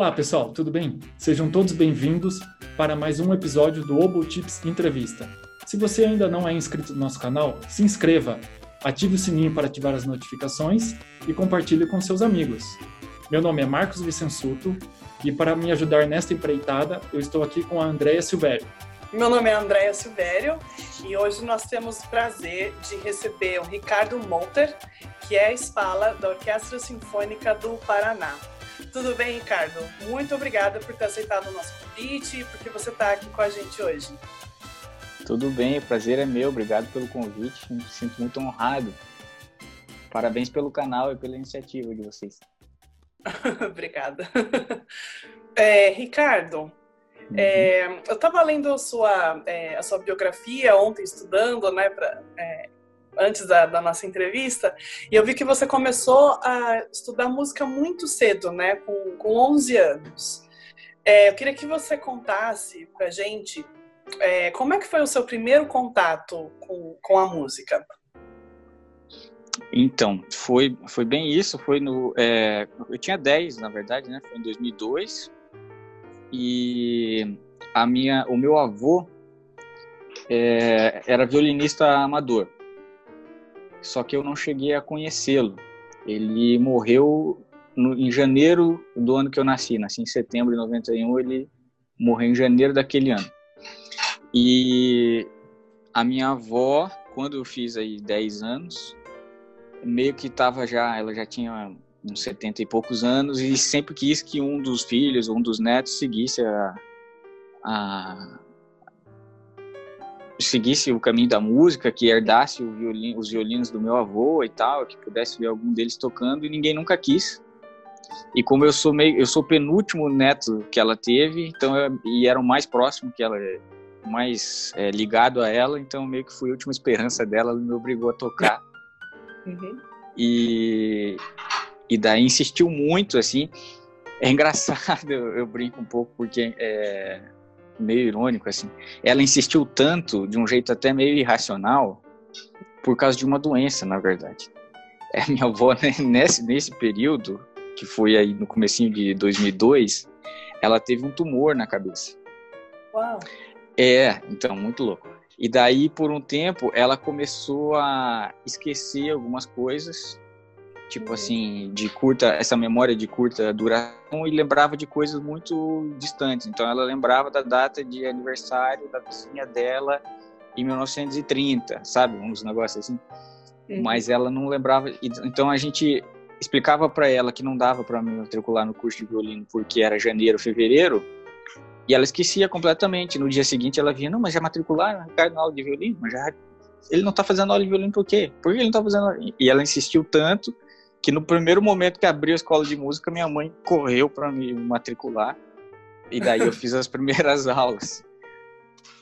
Olá, pessoal, tudo bem? Sejam todos bem-vindos para mais um episódio do Obo Tips Entrevista. Se você ainda não é inscrito no nosso canal, se inscreva, ative o sininho para ativar as notificações e compartilhe com seus amigos. Meu nome é Marcos Vicensuto e para me ajudar nesta empreitada, eu estou aqui com a Andréia Silvério. Meu nome é Andréia Silvério e hoje nós temos o prazer de receber o Ricardo Monter, que é a espala da Orquestra Sinfônica do Paraná. Tudo bem, Ricardo? Muito obrigada por ter aceitado o nosso convite e porque você está aqui com a gente hoje. Tudo bem, o prazer é meu. Obrigado pelo convite. Me sinto muito honrado. Parabéns pelo canal e pela iniciativa de vocês. Obrigada. É, Ricardo, uhum. é, eu estava lendo a sua, é, a sua biografia ontem, estudando, né, pra, é, antes da, da, nossa entrevista, e eu vi que você começou a estudar música muito cedo, né, com, com 11 anos. É, eu queria que você contasse pra gente é, como é que foi o seu primeiro contato com, com a música? Então, foi, foi bem isso, foi no... É, eu tinha 10, na verdade, né, foi em 2002, e a minha, o meu avô é, era violinista amador só que eu não cheguei a conhecê-lo. Ele morreu no, em janeiro do ano que eu nasci, nasci em setembro de 91, ele morreu em janeiro daquele ano. E a minha avó, quando eu fiz aí 10 anos, meio que estava já, ela já tinha uns 70 e poucos anos e sempre quis que um dos filhos, um dos netos seguisse a, a, seguisse o caminho da música, que herdasse violino, os violinos do meu avô e tal, que pudesse ver algum deles tocando, e ninguém nunca quis. E como eu sou meio, eu sou o penúltimo neto que ela teve, então eu, e era o mais próximo que ela, mais é, ligado a ela, então meio que fui a última esperança dela, ela me obrigou a tocar. Uhum. E e daí insistiu muito assim. É engraçado, eu, eu brinco um pouco porque é, meio irônico, assim. Ela insistiu tanto, de um jeito até meio irracional, por causa de uma doença, na verdade. É, minha avó, né, nesse, nesse período, que foi aí no comecinho de 2002, ela teve um tumor na cabeça. Uau! É, então, muito louco. E daí, por um tempo, ela começou a esquecer algumas coisas tipo uhum. assim, de curta, essa memória de curta duração e lembrava de coisas muito distantes. Então ela lembrava da data de aniversário da vizinha dela em 1930, sabe? Uns negócios assim. Uhum. Mas ela não lembrava. Então a gente explicava para ela que não dava para me matricular no curso de violino porque era janeiro, fevereiro. E ela esquecia completamente. No dia seguinte ela vinha, não, mas já matricularam Ricardo na aula de violino? Mas já ele não tá fazendo aula de violino por quê? Por que ele não tá fazendo aula? E ela insistiu tanto que no primeiro momento que abriu a escola de música, minha mãe correu para me matricular. E daí eu fiz as primeiras aulas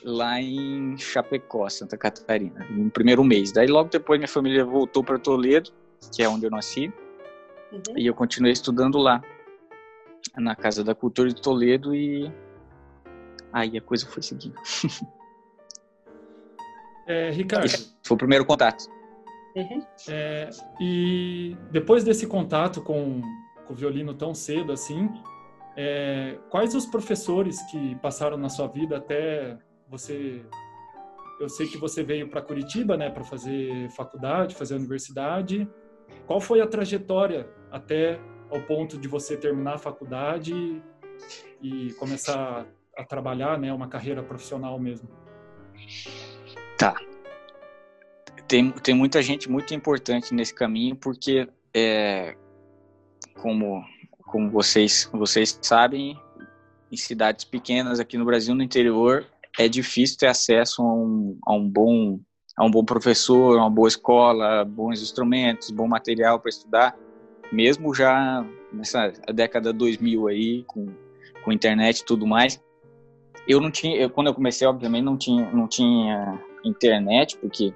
lá em Chapecó, Santa Catarina, no primeiro mês. Daí logo depois minha família voltou para Toledo, que é onde eu nasci, uhum. e eu continuei estudando lá, na Casa da Cultura de Toledo, e aí a coisa foi seguindo. É, Ricardo. Foi o primeiro contato. Uhum. É, e depois desse contato com, com, o violino tão cedo assim, é, quais os professores que passaram na sua vida até você? Eu sei que você veio para Curitiba, né, para fazer faculdade, fazer universidade. Qual foi a trajetória até ao ponto de você terminar a faculdade e começar a trabalhar, né, uma carreira profissional mesmo? Tá tem, tem muita gente muito importante nesse caminho, porque, é, como, como vocês, vocês sabem, em cidades pequenas aqui no Brasil, no interior, é difícil ter acesso a um, a um bom a um bom professor, uma boa escola, bons instrumentos, bom material para estudar, mesmo já nessa década 2000 aí, com, com internet e tudo mais. Eu não tinha, eu, quando eu comecei, obviamente, não tinha, não tinha internet, porque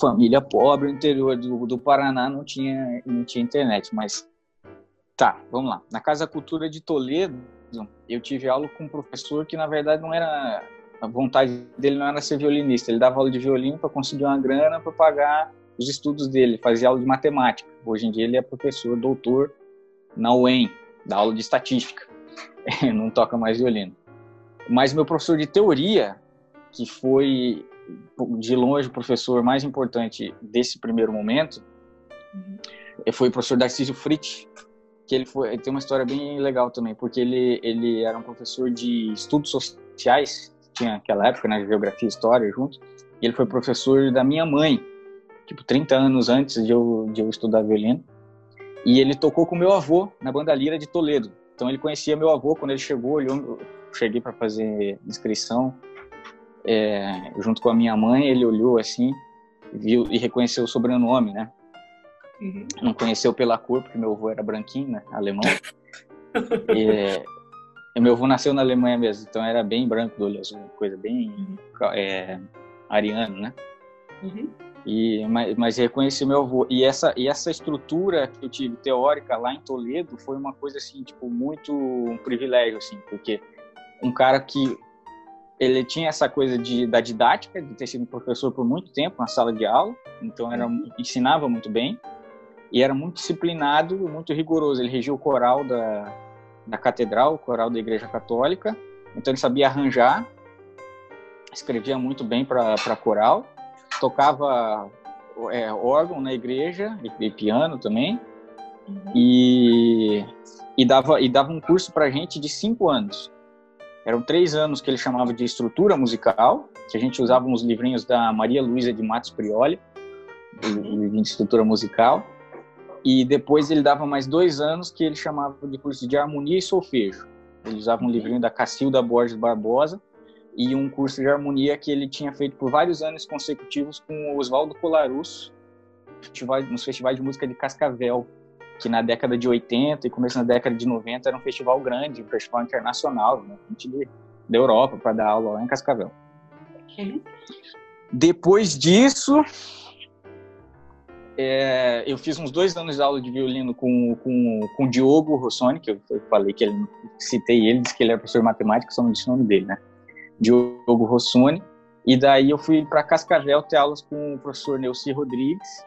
família pobre, interior do, do Paraná não tinha, não tinha internet, mas tá, vamos lá. Na Casa Cultura de Toledo, eu tive aula com um professor que na verdade não era a vontade dele não era ser violinista, ele dava aula de violino para conseguir uma grana para pagar os estudos dele, fazia aula de matemática. Hoje em dia ele é professor, doutor na UEM, dá aula de estatística. não toca mais violino. Mas meu professor de teoria, que foi de longe o professor mais importante desse primeiro momento, uhum. foi o professor Darcísio Fritz, que ele foi ele tem uma história bem legal também, porque ele ele era um professor de estudos sociais, tinha aquela época, né, geografia e história junto, e ele foi professor da minha mãe, tipo 30 anos antes de eu de eu estudar violino. E ele tocou com meu avô na banda Lira de Toledo. Então ele conhecia meu avô quando ele chegou, eu cheguei para fazer inscrição é, junto com a minha mãe, ele olhou assim, viu e reconheceu o sobrenome, né? Uhum. Não conheceu pela cor, porque meu avô era branquinho, né? Alemão. e, meu avô nasceu na Alemanha mesmo, então era bem branco do olho azul, coisa bem uhum. é, ariano, né? Uhum. E, mas, mas reconheci meu avô. E essa, e essa estrutura que eu tive teórica lá em Toledo foi uma coisa assim, tipo, muito um privilégio, assim, porque um cara que ele tinha essa coisa de, da didática, de ter sido professor por muito tempo na sala de aula, então era, uhum. ensinava muito bem, e era muito disciplinado, muito rigoroso. Ele regia o coral da, da catedral, o coral da Igreja Católica, então ele sabia arranjar, escrevia muito bem para coral, tocava é, órgão na igreja e, e piano também, uhum. e, e, dava, e dava um curso para gente de cinco anos. Eram três anos que ele chamava de estrutura musical, que a gente usava uns livrinhos da Maria Luísa de Matos Prioli, de estrutura musical. E depois ele dava mais dois anos que ele chamava de curso de harmonia e solfejo. Ele usava um livrinho da Cacilda Borges Barbosa e um curso de harmonia que ele tinha feito por vários anos consecutivos com o Oswaldo Colarusso nos festivais de música de Cascavel, que na década de 80 e começo da década de 90 era um festival grande, um festival internacional, né? gente de, da Europa para dar aula lá em Cascavel. Uhum. Depois disso, é, eu fiz uns dois anos de aula de violino com, com, com o Diogo Rossoni, que eu, eu falei que ele, citei ele, disse que ele era professor de matemática, só não disse o nome dele, né? Diogo Rossoni. E daí eu fui para Cascavel ter aulas com o professor Neuci Rodrigues,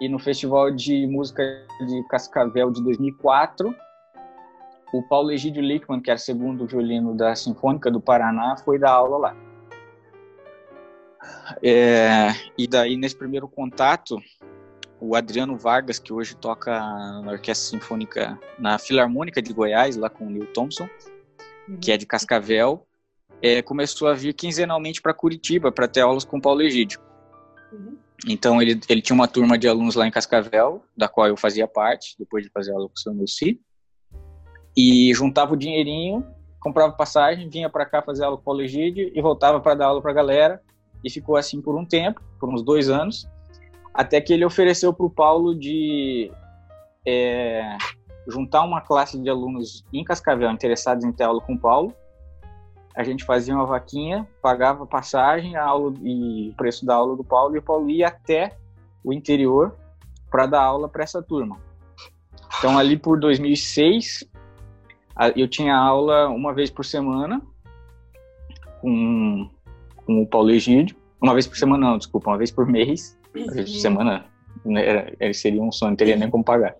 e no Festival de Música de Cascavel de 2004, o Paulo Egídio Lickman, que era segundo violino da Sinfônica do Paraná, foi dar aula lá. É, e daí, nesse primeiro contato, o Adriano Vargas, que hoje toca na Orquestra Sinfônica, na Filarmônica de Goiás, lá com o Neil Thompson, que é de Cascavel, é, começou a vir quinzenalmente para Curitiba para ter aulas com o Paulo Egídio. Uhum. Então ele, ele tinha uma turma de alunos lá em Cascavel, da qual eu fazia parte, depois de fazer a locução no CI, e juntava o dinheirinho, comprava passagem, vinha para cá fazer aula com o Legídio e voltava para dar aula para a galera, e ficou assim por um tempo, por uns dois anos, até que ele ofereceu para o Paulo de é, juntar uma classe de alunos em Cascavel interessados em ter aula com o Paulo, a gente fazia uma vaquinha, pagava passagem, a aula e o preço da aula do Paulo, e o Paulo ia até o interior para dar aula para essa turma. Então, ali por 2006, eu tinha aula uma vez por semana com, com o Paulo Egídio. Uma vez por semana, não, desculpa, uma vez por mês. Uma vez por semana, né, seria um sonho, não teria nem como pagar.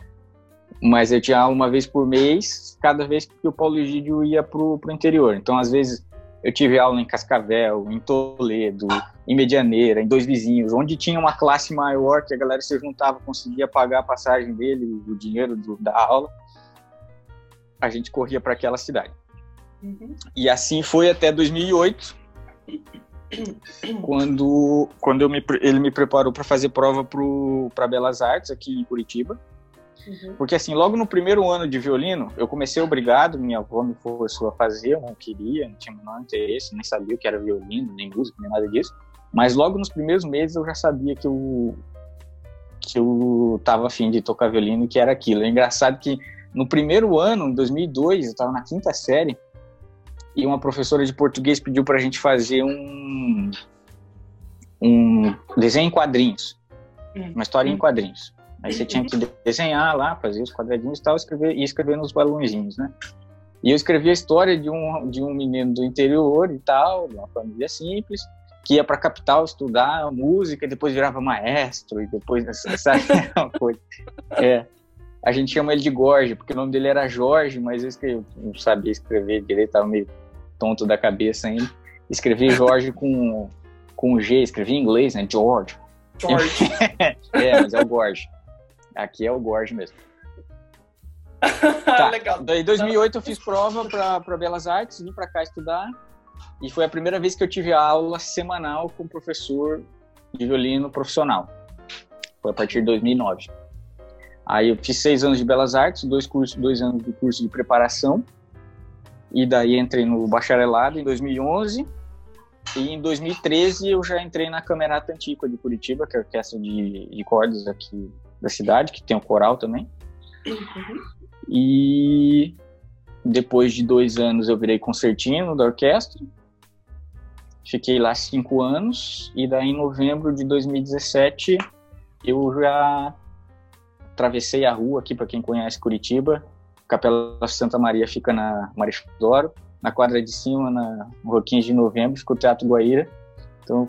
Mas eu tinha aula uma vez por mês, cada vez que o Paulo Egídio ia pro, pro interior. Então, às vezes, eu tive aula em Cascavel, em Toledo, em Medianeira, em Dois Vizinhos, onde tinha uma classe maior que a galera se juntava, conseguia pagar a passagem dele, o dinheiro do, da aula. A gente corria para aquela cidade. Uhum. E assim foi até 2008, quando, quando me, ele me preparou para fazer prova para Belas Artes aqui em Curitiba. Uhum. Porque assim, logo no primeiro ano de violino, eu comecei obrigado, minha avó me forçou a fazer, eu não queria, não tinha o menor interesse, nem sabia o que era violino, nem música, nem nada disso. Mas logo nos primeiros meses eu já sabia que eu que eu tava afim de tocar violino, que era aquilo. É engraçado que no primeiro ano, em 2002, eu estava na quinta série, e uma professora de português pediu para a gente fazer um um desenho em quadrinhos, uma história em hum. quadrinhos. Aí você tinha que desenhar lá, fazer os quadradinhos e tal, escrever, e escrever nos balãozinhos, né? E eu escrevi a história de um, de um menino do interior e tal, de uma família simples, que ia para a capital estudar música, e depois virava maestro, e depois, sabe, uma coisa. É. a gente chama ele de Gorge, porque o nome dele era Jorge, mas eu escrevi, não sabia escrever direito, tava meio tonto da cabeça ainda. Escrevi Jorge com, com G, escrevi em inglês, né? George. George. é, mas é o Gorge. Aqui é o Gorge mesmo. tá. Legal. Em 2008 eu fiz prova para Belas Artes, vim para cá estudar. E foi a primeira vez que eu tive aula semanal com professor de violino profissional. Foi a partir de 2009. Aí eu fiz seis anos de Belas Artes, dois cursos, dois anos de curso de preparação. E daí entrei no bacharelado em 2011. E em 2013 eu já entrei na Camerata Antiqua de Curitiba, que é a orquestra de, de cordas aqui da cidade, que tem o coral também. Uhum. E depois de dois anos eu virei concertino da orquestra. Fiquei lá cinco anos e daí em novembro de 2017 eu já atravessei a rua aqui para quem conhece Curitiba. Capela Santa Maria fica na Marechal Doro, na quadra de cima, na Roquinha de Novembro, fica o Teatro Guaíra. Então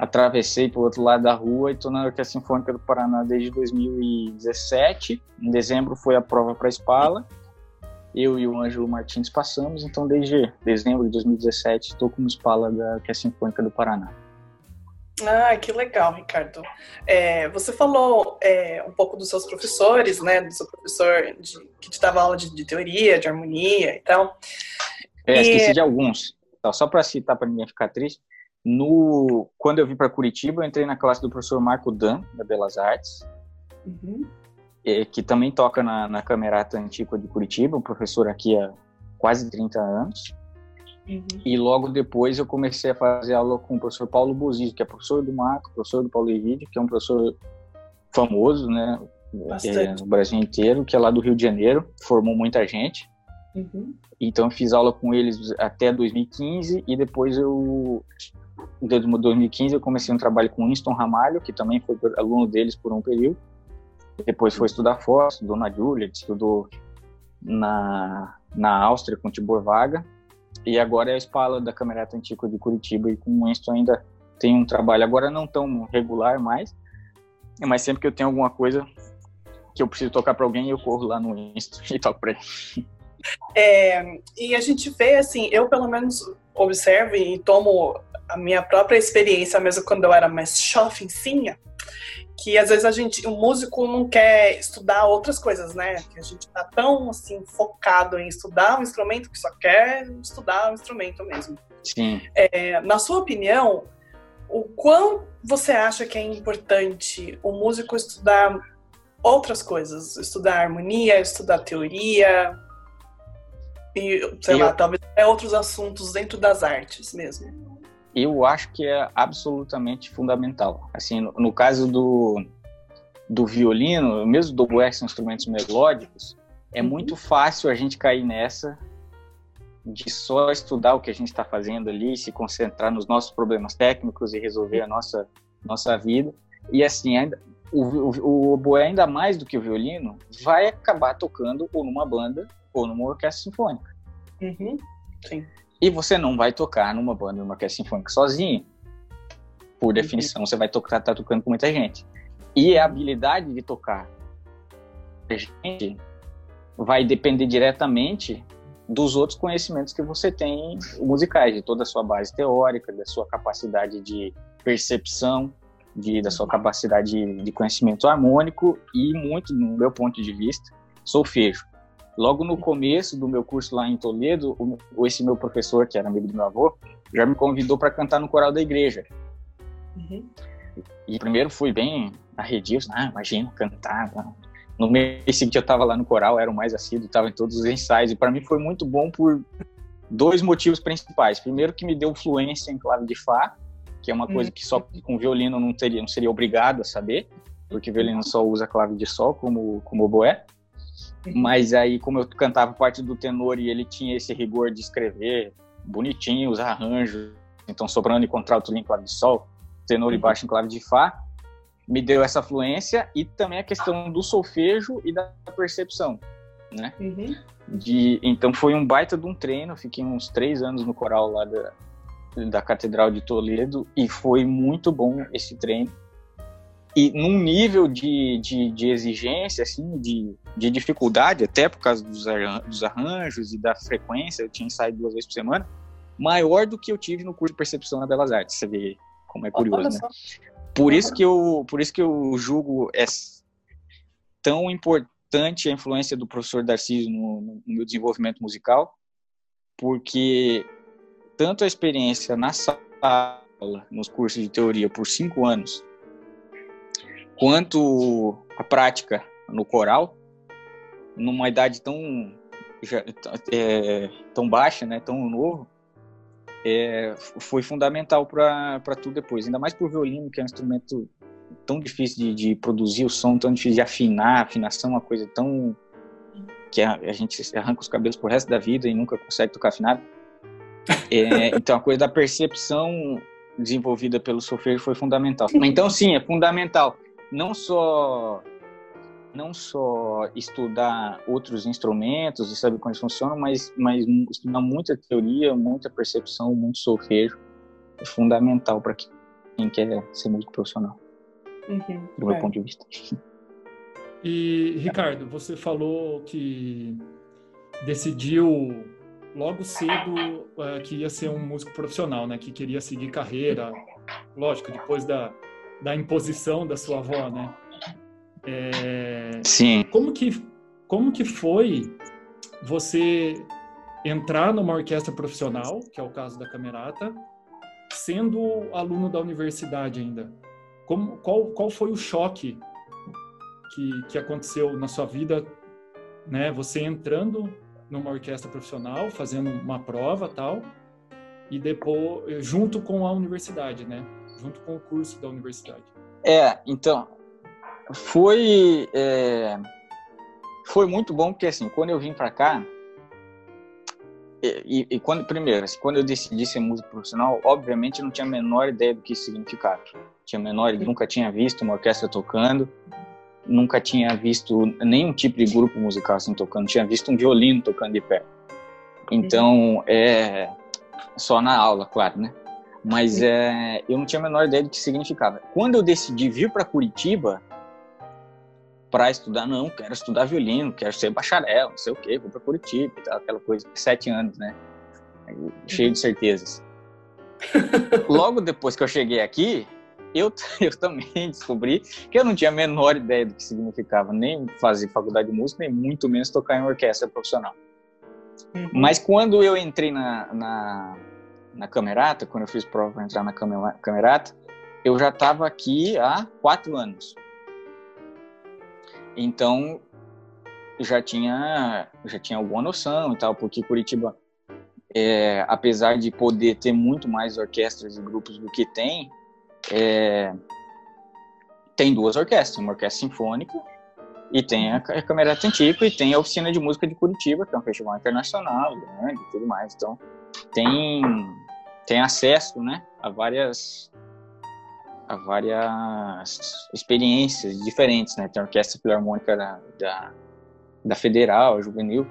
atravessei para o outro lado da rua e estou na Orquestra Sinfônica do Paraná desde 2017. Em dezembro foi a prova para a Espala. Eu e o Ângelo Martins passamos, então desde dezembro de 2017 estou como Espala da Orquestra Sinfônica do Paraná. Ah, que legal, Ricardo. É, você falou é, um pouco dos seus professores, né? Do seu professor de, que te dava aula de, de, teoria, de harmonia e tal. É, e... esqueci de alguns. Então, só para citar, para ninguém ficar triste. No, quando eu vim para Curitiba, eu entrei na classe do professor Marco Dan, da Belas Artes, uhum. é, que também toca na, na Camerata Antiga de Curitiba, um professor aqui há quase 30 anos. Uhum. E logo depois eu comecei a fazer aula com o professor Paulo Bozizio, que é professor do Marco, professor do Paulo Evide, que é um professor famoso, né, é, no Brasil inteiro, que é lá do Rio de Janeiro, formou muita gente. Uhum. Então eu fiz aula com eles até 2015 e depois eu em 2015 eu comecei um trabalho com Winston Ramalho, que também foi aluno deles por um período. Depois foi estudar fora, estudou na Juilliard, estudou na, na Áustria com Tibor Vaga. E agora é a espala da Camerata Antiga de Curitiba e com o Winston ainda tem um trabalho, agora não tão regular mais, mas sempre que eu tenho alguma coisa que eu preciso tocar para alguém, eu corro lá no Winston e toco para ele. É, e a gente vê, assim, eu pelo menos observo e tomo a minha própria experiência, mesmo quando eu era mais jovemzinha, que às vezes a gente, o músico não quer estudar outras coisas, né? Que a gente tá tão assim focado em estudar um instrumento que só quer estudar o um instrumento mesmo. Sim. É, na sua opinião, o quão você acha que é importante o músico estudar outras coisas, estudar harmonia, estudar teoria e sei eu... lá, talvez até outros assuntos dentro das artes mesmo? eu acho que é absolutamente fundamental. Assim, no, no caso do, do violino, mesmo do oboé, são instrumentos melódicos, é uhum. muito fácil a gente cair nessa de só estudar o que a gente está fazendo ali, se concentrar nos nossos problemas técnicos e resolver a nossa nossa vida. E assim, ainda, o, o, o oboé, ainda mais do que o violino, vai acabar tocando ou numa banda ou numa orquestra sinfônica. Uhum. Sim. E você não vai tocar numa banda, numa orquestra sinfônica sozinho. Por uhum. definição, você vai tocar, tá tocando com muita gente. E a habilidade de tocar a gente vai depender diretamente dos outros conhecimentos que você tem musicais, de toda a sua base teórica, da sua capacidade de percepção, de, da sua uhum. capacidade de, de conhecimento harmônico e muito, no meu ponto de vista, solfejo. Logo no começo do meu curso lá em Toledo, o, esse meu professor, que era amigo do meu avô, já me convidou para cantar no coral da igreja. Uhum. E primeiro fui bem arredio, ah, imagina cantar. No mês seguinte eu estava lá no coral, era o mais assíduo, estava em todos os ensaios. E para mim foi muito bom por dois motivos principais. Primeiro que me deu fluência em clave de Fá, que é uma coisa que só uhum. com violino não, teria, não seria obrigado a saber, porque violino só usa clave de Sol como, como oboé. Mas aí, como eu cantava parte do tenor e ele tinha esse rigor de escrever bonitinho os arranjos, então soprano e contralto em clave de sol, tenor e uhum. baixo em clave de fá, me deu essa fluência e também a questão do solfejo e da percepção, né? Uhum. De, então foi um baita de um treino, fiquei uns três anos no coral lá da, da Catedral de Toledo e foi muito bom esse treino e num nível de, de, de, exigência, assim, de, de dificuldade, até por causa dos, dos arranjos e da frequência, eu tinha ensaio duas vezes por semana, maior do que eu tive no curso de percepção na Belas Artes. Você vê como é curioso, né? Por isso que eu, por isso que eu julgo é tão importante a influência do professor Darcy no, no meu desenvolvimento musical, porque tanto a experiência na sala, nos cursos de teoria por cinco anos, quanto a prática no coral, numa idade tão é, tão baixa, né, tão novo, é, foi fundamental para tudo depois. Ainda mais para o violino, que é um instrumento tão difícil de, de, produzir o som, tão difícil de afinar. afinação é uma coisa tão. que a, a, gente arranca os cabelos pro resto da vida e nunca consegue tocar afinado. É, então a coisa da percepção desenvolvida pelo sofrer foi fundamental. Então, sim, é fundamental. Não só não só estudar outros instrumentos e saber como eles funcionam, mas, mas estudar muita teoria, muita percepção, muito solfejo é fundamental para quem quer ser músico profissional, uhum, do meu é. ponto de vista. E, Ricardo, você falou que decidiu logo cedo uh, que ia ser um músico profissional, né? Que queria seguir carreira, lógico, depois da, da imposição da sua avó, né? É, Sim. Como que, como que foi você entrar numa orquestra profissional, que é o caso da Camerata, sendo aluno da universidade ainda? Como, qual, qual foi o choque que, que aconteceu na sua vida, né? Você entrando numa orquestra profissional, fazendo uma prova tal, e depois junto com a universidade, né? Junto com o curso da universidade. É, então foi é, foi muito bom porque assim quando eu vim para cá e, e, quando primeiro assim, quando eu decidi ser músico profissional obviamente eu não tinha a menor ideia do que isso significava. Tinha menor nunca tinha visto uma orquestra tocando nunca tinha visto nenhum tipo de grupo musical assim tocando. Tinha visto um violino tocando de pé. Então é só na aula claro né? Mas é, eu não tinha a menor ideia do que significava. Quando eu decidi vir para Curitiba para estudar, não, quero estudar violino, quero ser bacharel, não sei o quê, vou para Curitiba e tal, aquela coisa, sete anos, né? Cheio de certezas. Logo depois que eu cheguei aqui, eu, eu também descobri que eu não tinha a menor ideia do que significava nem fazer faculdade de música, nem muito menos tocar em orquestra profissional. Uhum. Mas quando eu entrei na, na, na Camerata, quando eu fiz prova para entrar na Camerata, eu já estava aqui há quatro anos. Então, já tinha já tinha alguma noção e tal, porque Curitiba, é, apesar de poder ter muito mais orquestras e grupos do que tem, é, tem duas orquestras, uma orquestra sinfônica e tem a Camerata Antigo e tem a Oficina de Música de Curitiba, que é um festival internacional grande e tudo mais. Então, tem, tem acesso né, a várias a várias experiências diferentes, né? Tem a Orquestra Filarmônica da, da, da Federal, Juvenil.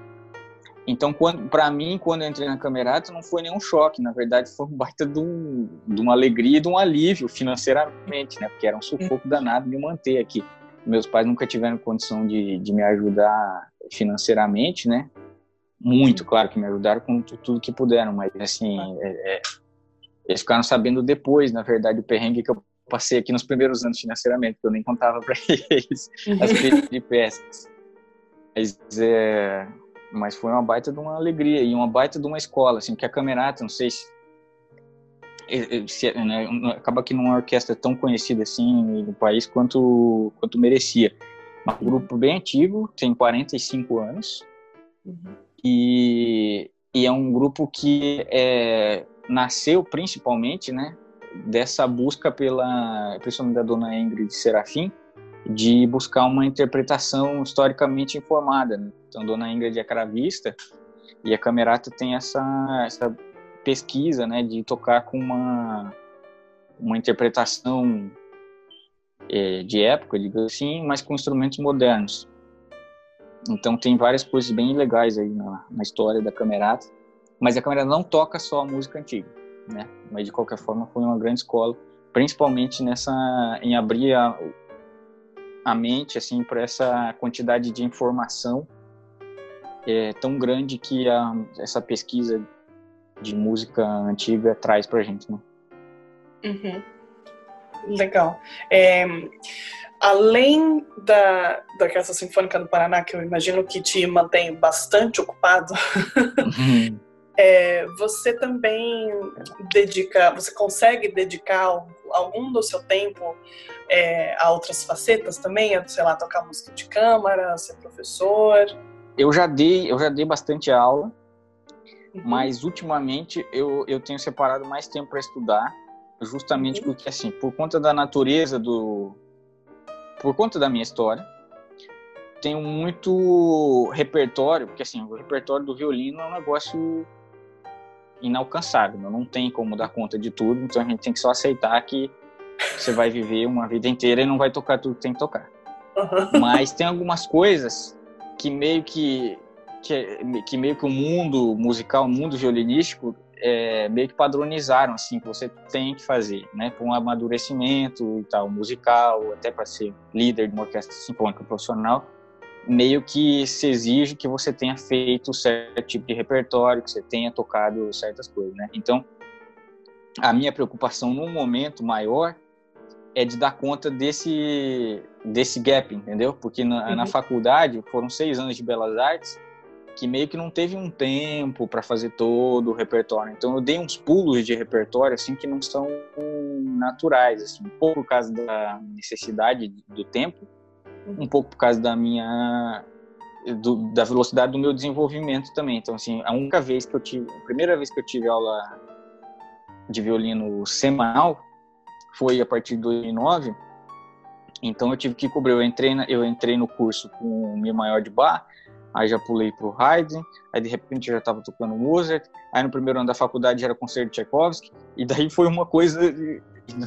Então, para mim, quando eu entrei na Camerata, não foi nenhum choque. Na verdade, foi um baita de, um, de uma alegria e de um alívio financeiramente, né? Porque era um sufoco danado me manter aqui. Meus pais nunca tiveram condição de, de me ajudar financeiramente, né? Muito, claro que me ajudaram com tudo que puderam, mas assim, é, é, eles ficaram sabendo depois, na verdade, o perrengue que eu passei aqui nos primeiros anos financeiramente, porque eu nem contava para eles as peripécias. Mas, é, mas foi uma baita de uma alegria e uma baita de uma escola, assim, que a Camerata, não sei se, se né, acaba que numa orquestra tão conhecida assim no país quanto quanto merecia. Um grupo bem antigo, tem 45 anos. Uhum. E, e é um grupo que é, nasceu principalmente, né, dessa busca pela, principalmente da dona Ingrid Serafim, de buscar uma interpretação historicamente informada. Né? Então, dona Ingrid é cravista e a Camerata tem essa, essa pesquisa, né, de tocar com uma uma interpretação é, de época, digamos assim, mas com instrumentos modernos. Então tem várias coisas bem legais aí na, na história da Camerata, mas a Camerata não toca só a música antiga né? Mas de qualquer forma foi uma grande escola, principalmente nessa em abrir a, a mente assim para essa quantidade de informação é tão grande que a, essa pesquisa de música antiga traz para gente, né? Uhum. Legal. É, além da, da Orquestra Sinfônica do Paraná, que eu imagino que te mantém bastante ocupado, uhum. É, você também dedica, você consegue dedicar algum do seu tempo é, a outras facetas também? Sei lá, tocar música de câmara, ser professor? Eu já dei, eu já dei bastante aula, uhum. mas ultimamente eu, eu tenho separado mais tempo para estudar, justamente uhum. porque assim, por conta da natureza do, por conta da minha história, tenho muito repertório, porque assim, o repertório do violino é um negócio inalcançável, não tem como dar conta de tudo, então a gente tem que só aceitar que você vai viver uma vida inteira e não vai tocar tudo que tem que tocar. Uhum. Mas tem algumas coisas que meio que, que, que meio que o mundo musical, o mundo violinístico, é, meio que padronizaram assim que você tem que fazer, né, para um amadurecimento e tal musical, até para ser líder de uma orquestra sinfônica profissional, meio que se exige que você tenha feito certo tipo de repertório, que você tenha tocado certas coisas, né? Então, a minha preocupação num momento maior é de dar conta desse desse gap, entendeu? Porque na, uhum. na faculdade foram seis anos de belas artes que meio que não teve um tempo para fazer todo o repertório. Então eu dei uns pulos de repertório assim que não são naturais, assim, um pouco por causa da necessidade do tempo, um pouco por causa da minha do, da velocidade do meu desenvolvimento também. Então assim, a única vez que eu tive, a primeira vez que eu tive aula de violino semanal foi a partir de 2009. Então eu tive que cobrir. Eu entrei, na, eu entrei no curso com o Mi maior de bar, aí já pulei pro Haydn, aí de repente eu já estava tocando Mozart, aí no primeiro ano da faculdade já era concerto de Tchaikovsky, e daí foi uma coisa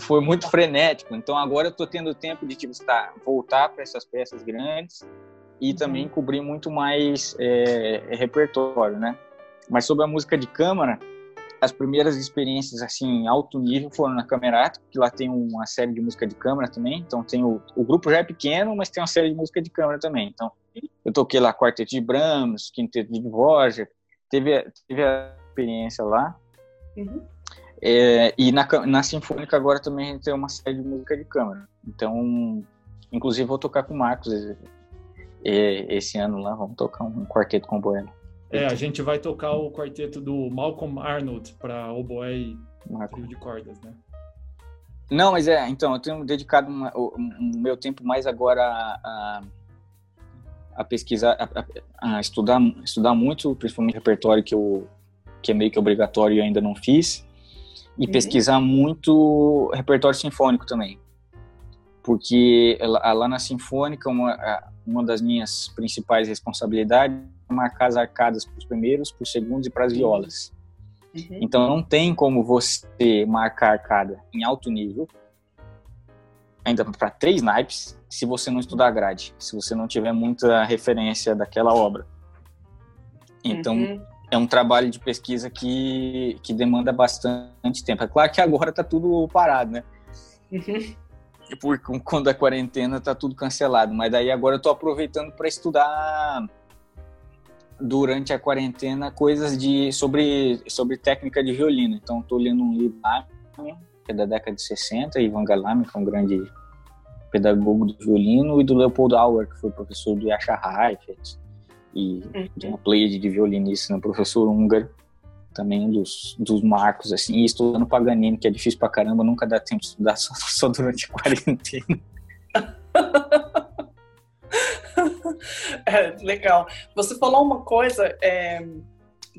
foi muito frenético. Então agora eu estou tendo tempo de tipo estar voltar para essas peças grandes e uhum. também cobrir muito mais é, repertório, né? Mas sobre a música de câmara, as primeiras experiências assim alto nível foram na Camerato, que lá tem uma série de música de câmara também. Então tem o, o grupo já é pequeno, mas tem uma série de música de câmara também. Então eu toquei lá quarteto de Brahms, quinteto de Dvorak, teve teve a experiência lá. Uhum. É, e na, na Sinfônica agora também a gente tem uma série de música de câmara. Então, inclusive vou tocar com o Marcos é, esse ano lá, vamos tocar um quarteto com o Bueno. É, a gente vai tocar o quarteto do Malcolm Arnold para oboé e trio de cordas, né? Não, mas é, então, eu tenho dedicado uma, o, o, meu tempo mais agora a, a pesquisar, a, a, estudar, estudar muito, principalmente repertório que, eu, que é meio que obrigatório e ainda não fiz, e uhum. pesquisar muito repertório sinfônico também. Porque lá na Sinfônica, uma, uma das minhas principais responsabilidades marcar as arcadas para os primeiros, para os segundos e para as violas. Uhum. Então não tem como você marcar arcada em alto nível, ainda para três naipes, se você não estudar grade, se você não tiver muita referência daquela obra. Então uhum. É um trabalho de pesquisa que, que demanda bastante tempo. É claro que agora está tudo parado, né? Uhum. Porque quando a quarentena está tudo cancelado, mas daí agora eu estou aproveitando para estudar durante a quarentena coisas de sobre sobre técnica de violino. Então estou lendo um livro lá, que é da década de 60, Ivan Galami, que é um grande pedagogo do violino, e do Leopold Auer, que foi professor do Yasha Heifetz, e uhum. de uma play de violinista, né, professor húngaro, também um dos, dos marcos, assim, e estudando Paganini, que é difícil pra caramba, nunca dá tempo de estudar só, só durante a quarentena. É, legal. Você falou uma coisa é,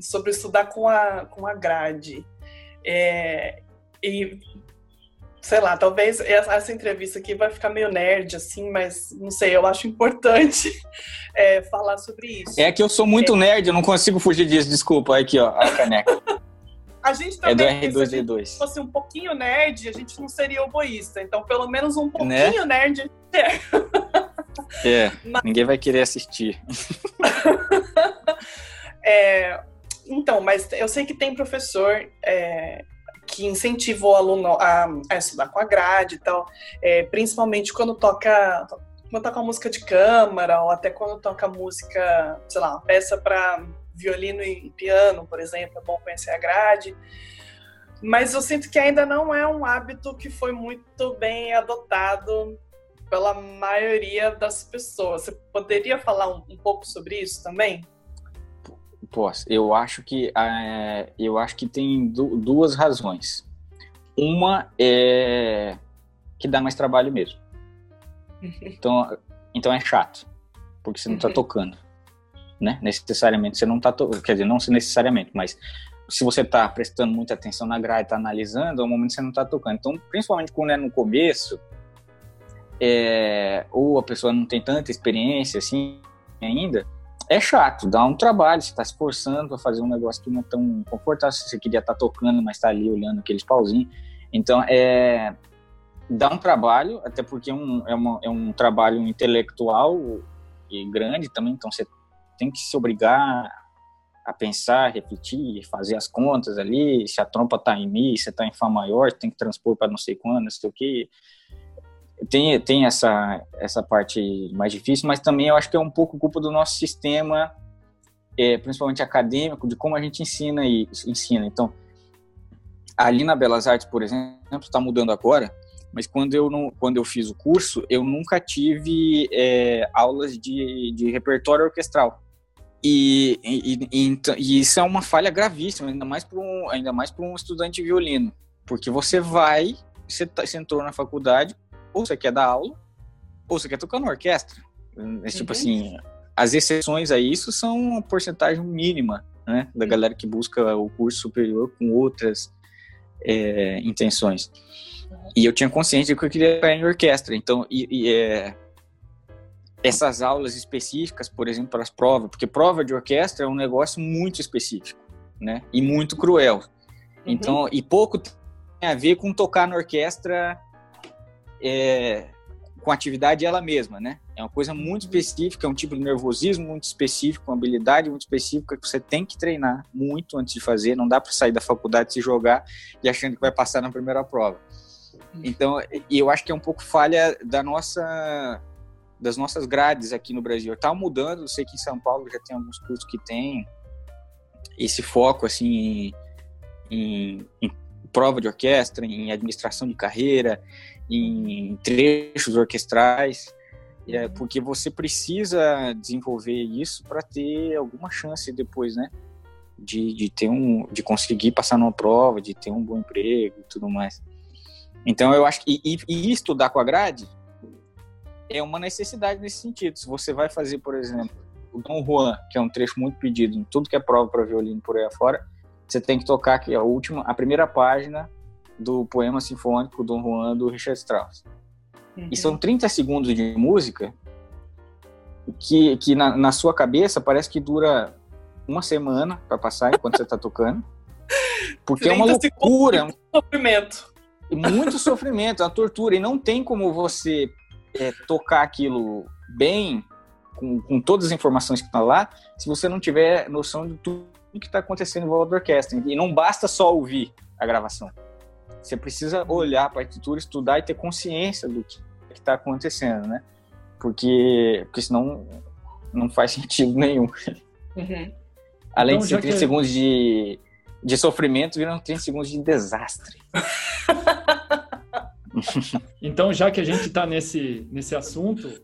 sobre estudar com a, com a grade. É, e, sei lá, talvez essa entrevista aqui vai ficar meio nerd, assim, mas não sei, eu acho importante é, falar sobre isso. É que eu sou muito é. nerd, eu não consigo fugir disso, desculpa. Aqui, ó, a caneca. A gente também, é do R2D2. Se fosse um pouquinho nerd, a gente não seria oboísta. Então, pelo menos um né? pouquinho né? nerd é. É, Mas... ninguém vai querer assistir. é, então, mas eu sei que tem professor é, que incentiva o aluno a, a, estudar com a grade e tal, é, principalmente quando toca quando toca música de câmara, ou até quando toca música, sei lá, peça para violino e piano, por exemplo, é bom conhecer a grade. Mas eu sinto que ainda não é um hábito que foi muito bem adotado pela maioria das pessoas. Você poderia falar um, um pouco sobre isso também? Posso. Eu acho que é, eu acho que tem du duas razões. Uma é que dá mais trabalho mesmo. Então, então é chato, porque você não está uhum. tocando, né? Necessariamente você não está, quer dizer, não necessariamente, mas se você está prestando muita atenção na grade, está analisando, é um momento que você não está tocando. Então, principalmente quando é no começo, é, ou a pessoa não tem tanta experiência assim ainda, é chato, dá um trabalho, você está se esforçando para fazer um negócio que não é tão confortável, você queria estar tá tocando, mas está ali olhando aqueles pauzinhos. Então, é, dá um trabalho, até porque é um, é, uma, é um trabalho intelectual e grande também, então você tem que se obrigar a pensar, refletir, fazer as contas ali, se a trompa está em Mi, se está em Fá maior, tem que transpor para não sei quando, não sei o que tem, tem essa, essa parte mais difícil, mas também eu acho que é um pouco culpa do nosso sistema, é, principalmente acadêmico, de como a gente ensina e ensina. Então, ali na Belas Artes, por exemplo, está mudando agora, mas quando eu, não, quando eu fiz o curso, eu nunca tive é, aulas de, de repertório orquestral. E, e, e, e, isso é uma falha gravíssima, ainda mais para um, ainda mais um estudante violino, porque você vai, você, tá, você entrou na faculdade, ou você quer dar aula, ou você quer tocar na orquestra. É, tipo assim, as exceções a isso são uma porcentagem mínima, né, da galera que busca o curso superior com outras é, intenções. E eu tinha consciência de que eu queria tocar em orquestra, então, e, e é, essas aulas específicas, por exemplo, para as provas, porque prova de orquestra é um negócio muito específico, né, e muito cruel. Uhum. Então, uhum. e pouco tem a ver com tocar na orquestra é, com atividade ela mesma, né? É uma coisa muito específica, é um tipo de nervosismo muito específico, uma habilidade muito específica que você tem que treinar muito antes de fazer. Não dá para sair da faculdade se jogar e achando que vai passar na primeira prova. Então, eu acho que é um pouco falha da nossa das nossas grades aqui no Brasil. Está mudando, eu sei que em São Paulo já tem alguns cursos que têm esse foco assim em, em, em prova de orquestra, em administração de carreira, em trechos orquestrais, é, porque você precisa desenvolver isso para ter alguma chance depois, né? De, de ter um, de conseguir passar numa prova, de ter um bom emprego e tudo mais. Então eu acho que e, e estudar com a grade é uma necessidade nesse sentido. Se você vai fazer, por exemplo, o Dom Juan, que é um trecho muito pedido em tudo que é prova para violino por aí afora, você tem que tocar aqui a última, a primeira página do poema sinfônico Dom Juan do Richard Strauss. Uhum. E são 30 segundos de música que, que na, na sua cabeça parece que dura uma semana para passar enquanto você está tocando. Porque é uma loucura. Muito sofrimento. Muito sofrimento, é uma tortura. E não tem como você é, tocar aquilo bem, com, com todas as informações que estão tá lá, se você não tiver noção de tudo que está acontecendo em volta da orquestra. E não basta só ouvir a gravação. Você precisa olhar a partitura, estudar e ter consciência do que está acontecendo, né? Porque, porque senão não faz sentido nenhum. Uhum. Além então, de ser 30 que... segundos de, de sofrimento, viram 30 segundos de desastre. então, já que a gente está nesse, nesse assunto,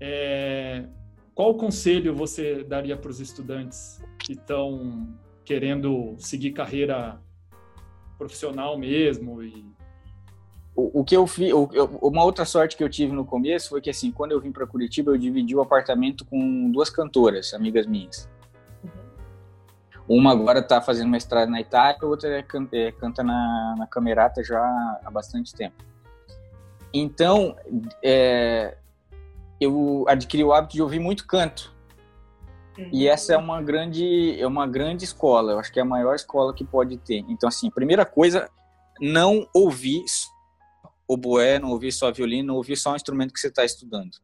é, qual conselho você daria para os estudantes que estão querendo seguir carreira profissional mesmo e o, o que eu fiz, uma outra sorte que eu tive no começo foi que assim, quando eu vim para Curitiba, eu dividi o apartamento com duas cantoras, amigas minhas. Uhum. Uma agora está fazendo mestrado na Itália, a outra é, é, canta na, na Camerata já há bastante tempo. Então, é, eu adquiri o hábito de ouvir muito canto. E essa é uma grande é uma grande escola, eu acho que é a maior escola que pode ter. Então assim, primeira coisa, não ouvir oboé, não ouvir só violino, não ouvir só o instrumento que você está estudando.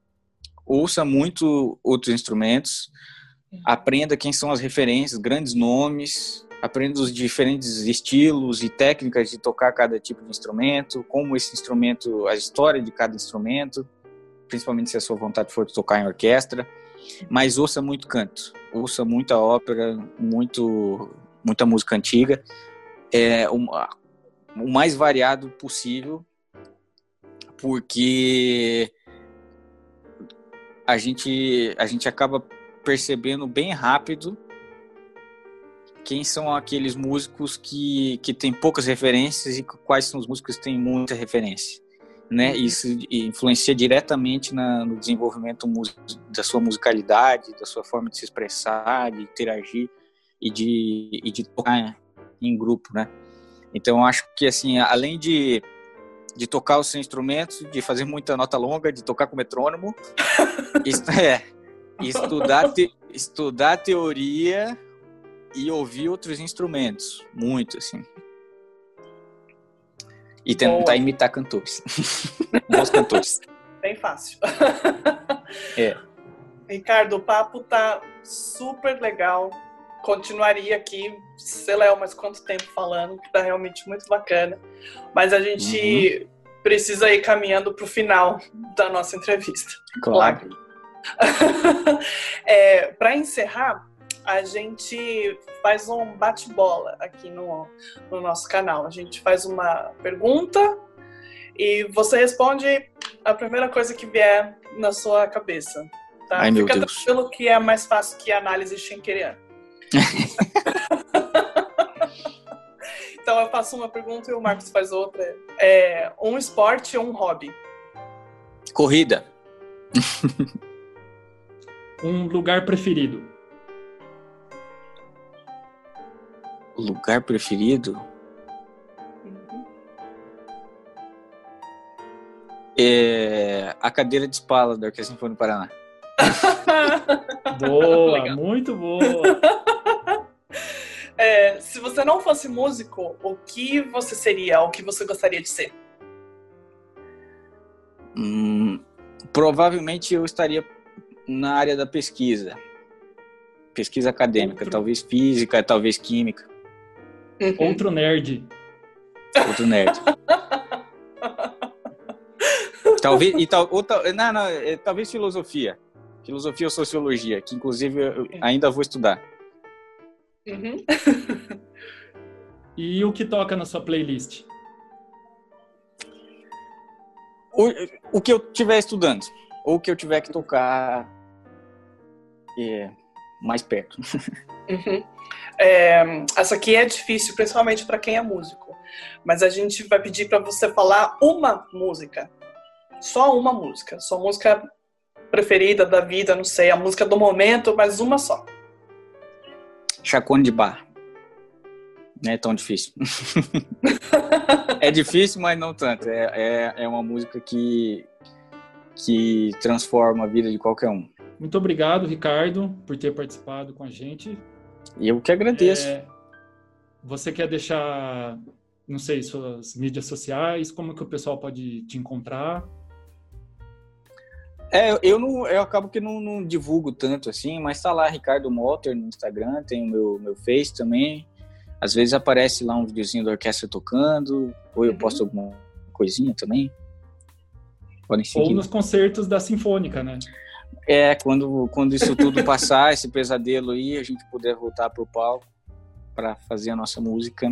Ouça muito outros instrumentos, aprenda quem são as referências, grandes nomes, aprenda os diferentes estilos e técnicas de tocar cada tipo de instrumento, como esse instrumento, a história de cada instrumento principalmente se a sua vontade for tocar em orquestra, mas ouça muito canto, ouça muita ópera, muito, muita música antiga, é, o, o mais variado possível, porque a gente, a gente acaba percebendo bem rápido quem são aqueles músicos que, que têm poucas referências e quais são os músicos que têm muita referência. Né? Isso influencia diretamente na, no desenvolvimento da sua musicalidade, da sua forma de se expressar, de interagir e de, e de tocar em grupo, né? Então, acho que, assim, além de, de tocar os seus instrumentos, de fazer muita nota longa, de tocar com metrônomo, isso, é, estudar, te, estudar teoria e ouvir outros instrumentos, muito assim. E tentar Boa. imitar cantores, bons cantores. Bem fácil. É. Ricardo, o papo tá super legal. Continuaria aqui, sei lá, mas quanto tempo falando, que tá realmente muito bacana. Mas a gente uhum. precisa ir caminhando para o final da nossa entrevista. Claro. é, Para encerrar, a gente faz um bate-bola aqui no, no nosso canal. A gente faz uma pergunta e você responde a primeira coisa que vier na sua cabeça. Tá? Ai, Fica tranquilo que é mais fácil que a análise schenkeriana. então eu faço uma pergunta e o Marcos faz outra. É, um esporte ou um hobby? Corrida. um lugar preferido? Lugar preferido? Uhum. É a cadeira de espala da Orquestra Sinfônica do Paraná. boa, muito boa. É, se você não fosse músico, o que você seria? O que você gostaria de ser? Hum, provavelmente eu estaria na área da pesquisa. Pesquisa acadêmica, Outro... talvez física, talvez química. Uhum. Outro nerd. Outro nerd. talvez, e tal, outra, não, não, é, talvez filosofia. Filosofia ou sociologia, que inclusive eu ainda vou estudar. Uhum. e o que toca na sua playlist? O, o que eu estiver estudando, ou o que eu tiver que tocar é, mais perto. Uhum. É, essa aqui é difícil, principalmente para quem é músico. Mas a gente vai pedir para você falar uma música. Só uma música. Sua música preferida da vida, não sei, a música do momento, mas uma só. Chacone de Bar. Não é tão difícil. é difícil, mas não tanto. É, é, é uma música que, que transforma a vida de qualquer um. Muito obrigado, Ricardo, por ter participado com a gente. E eu que agradeço. É, você quer deixar, não sei, suas mídias sociais? Como que o pessoal pode te encontrar? É, eu não, eu acabo que não, não divulgo tanto assim, mas tá lá Ricardo Motter no Instagram, tem o meu, meu Face também. Às vezes aparece lá um videozinho da orquestra tocando, ou eu uhum. posto alguma coisinha também. Podem seguir. Ou nos concertos da Sinfônica, né? É, quando, quando isso tudo passar, esse pesadelo aí, a gente puder voltar pro palco para fazer a nossa música,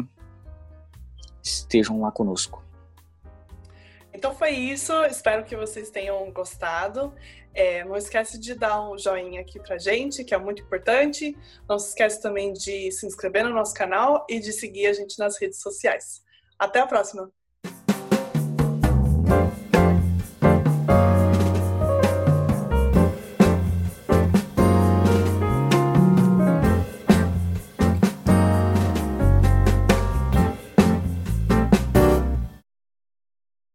estejam lá conosco. Então foi isso, espero que vocês tenham gostado. É, não esquece de dar um joinha aqui pra gente, que é muito importante. Não se esquece também de se inscrever no nosso canal e de seguir a gente nas redes sociais. Até a próxima!